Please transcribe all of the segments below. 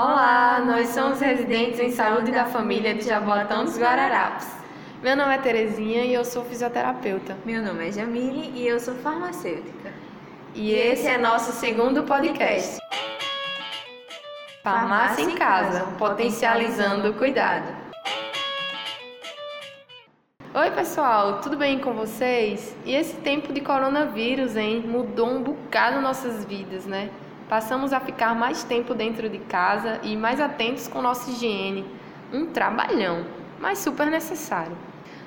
Olá, nós somos residentes em saúde da família de Jaboatão dos Guararapes. Meu nome é Terezinha e eu sou fisioterapeuta. Meu nome é Jamile e eu sou farmacêutica. E esse é nosso segundo podcast. Farmácia em Casa, potencializando o cuidado. Oi, pessoal, tudo bem com vocês? E esse tempo de coronavírus, hein, mudou um bocado nossas vidas, né? Passamos a ficar mais tempo dentro de casa e mais atentos com nossa higiene. Um trabalhão, mas super necessário.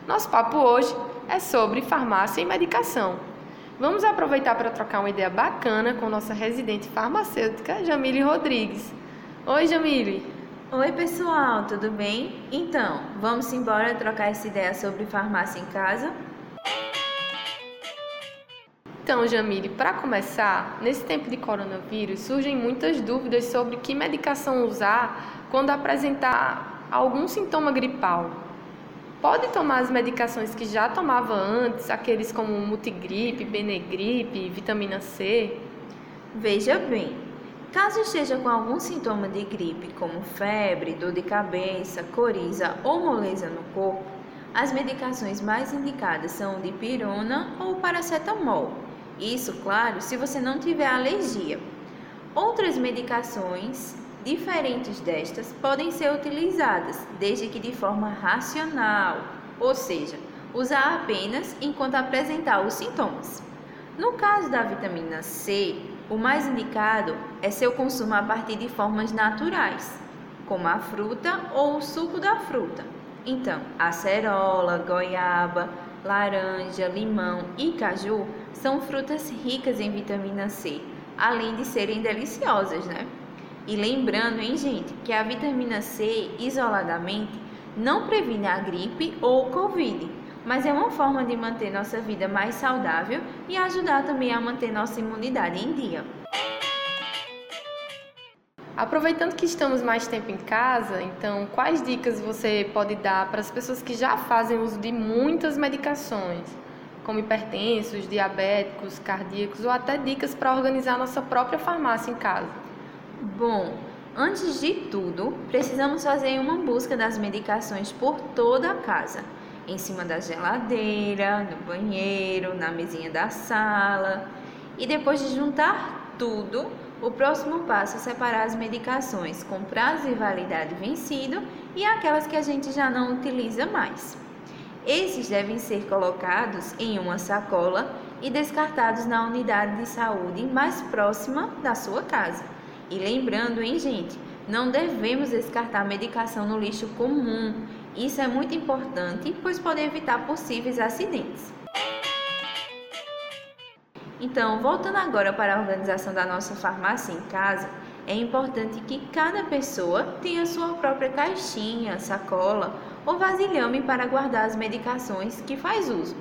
Nosso papo hoje é sobre farmácia e medicação. Vamos aproveitar para trocar uma ideia bacana com nossa residente farmacêutica, Jamile Rodrigues. Oi, Jamile. Oi, pessoal, tudo bem? Então, vamos embora trocar essa ideia sobre farmácia em casa? Então, Jamile, para começar, nesse tempo de coronavírus surgem muitas dúvidas sobre que medicação usar quando apresentar algum sintoma gripal. Pode tomar as medicações que já tomava antes, aqueles como multigripe, benegripe, vitamina C? Veja bem, caso esteja com algum sintoma de gripe, como febre, dor de cabeça, coriza ou moleza no corpo, as medicações mais indicadas são dipirona ou paracetamol. Isso, claro, se você não tiver alergia. Outras medicações diferentes destas podem ser utilizadas, desde que de forma racional, ou seja, usar apenas enquanto apresentar os sintomas. No caso da vitamina C, o mais indicado é seu consumo a partir de formas naturais, como a fruta ou o suco da fruta. Então, acerola, goiaba, laranja, limão e caju são frutas ricas em vitamina C, além de serem deliciosas, né? E lembrando, hein, gente, que a vitamina C isoladamente não previne a gripe ou o Covid, mas é uma forma de manter nossa vida mais saudável e ajudar também a manter nossa imunidade em dia. Aproveitando que estamos mais tempo em casa, então quais dicas você pode dar para as pessoas que já fazem uso de muitas medicações, como hipertensos, diabéticos, cardíacos, ou até dicas para organizar nossa própria farmácia em casa? Bom, antes de tudo, precisamos fazer uma busca das medicações por toda a casa, em cima da geladeira, no banheiro, na mesinha da sala. E depois de juntar tudo, o próximo passo é separar as medicações com prazo de validade vencido e aquelas que a gente já não utiliza mais. Esses devem ser colocados em uma sacola e descartados na unidade de saúde mais próxima da sua casa. E lembrando, hein, gente, não devemos descartar medicação no lixo comum. Isso é muito importante, pois pode evitar possíveis acidentes. Então, voltando agora para a organização da nossa farmácia em casa, é importante que cada pessoa tenha sua própria caixinha, sacola ou vasilhame para guardar as medicações que faz uso.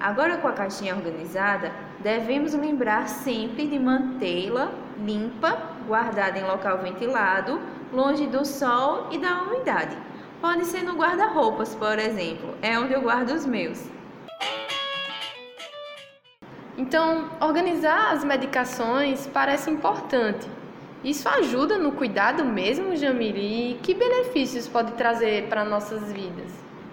Agora, com a caixinha organizada, devemos lembrar sempre de mantê-la limpa, guardada em local ventilado, longe do sol e da umidade. Pode ser no guarda-roupas, por exemplo, é onde eu guardo os meus. Então, organizar as medicações parece importante. Isso ajuda no cuidado mesmo, Jamiri? E que benefícios pode trazer para nossas vidas?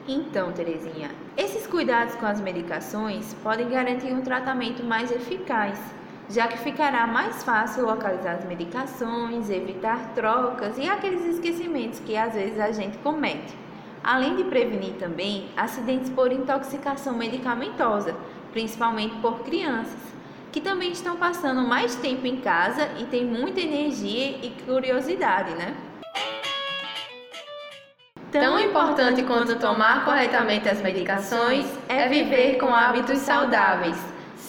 Então, Terezinha, esses cuidados com as medicações podem garantir um tratamento mais eficaz já que ficará mais fácil localizar as medicações, evitar trocas e aqueles esquecimentos que às vezes a gente comete. Além de prevenir também acidentes por intoxicação medicamentosa, principalmente por crianças, que também estão passando mais tempo em casa e têm muita energia e curiosidade, né? Tão importante quanto tomar corretamente as medicações é viver com hábitos saudáveis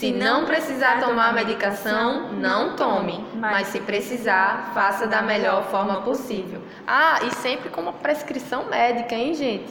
se não precisar tomar medicação, não tome, mas se precisar, faça da melhor forma possível. Ah, e sempre com uma prescrição médica, hein, gente?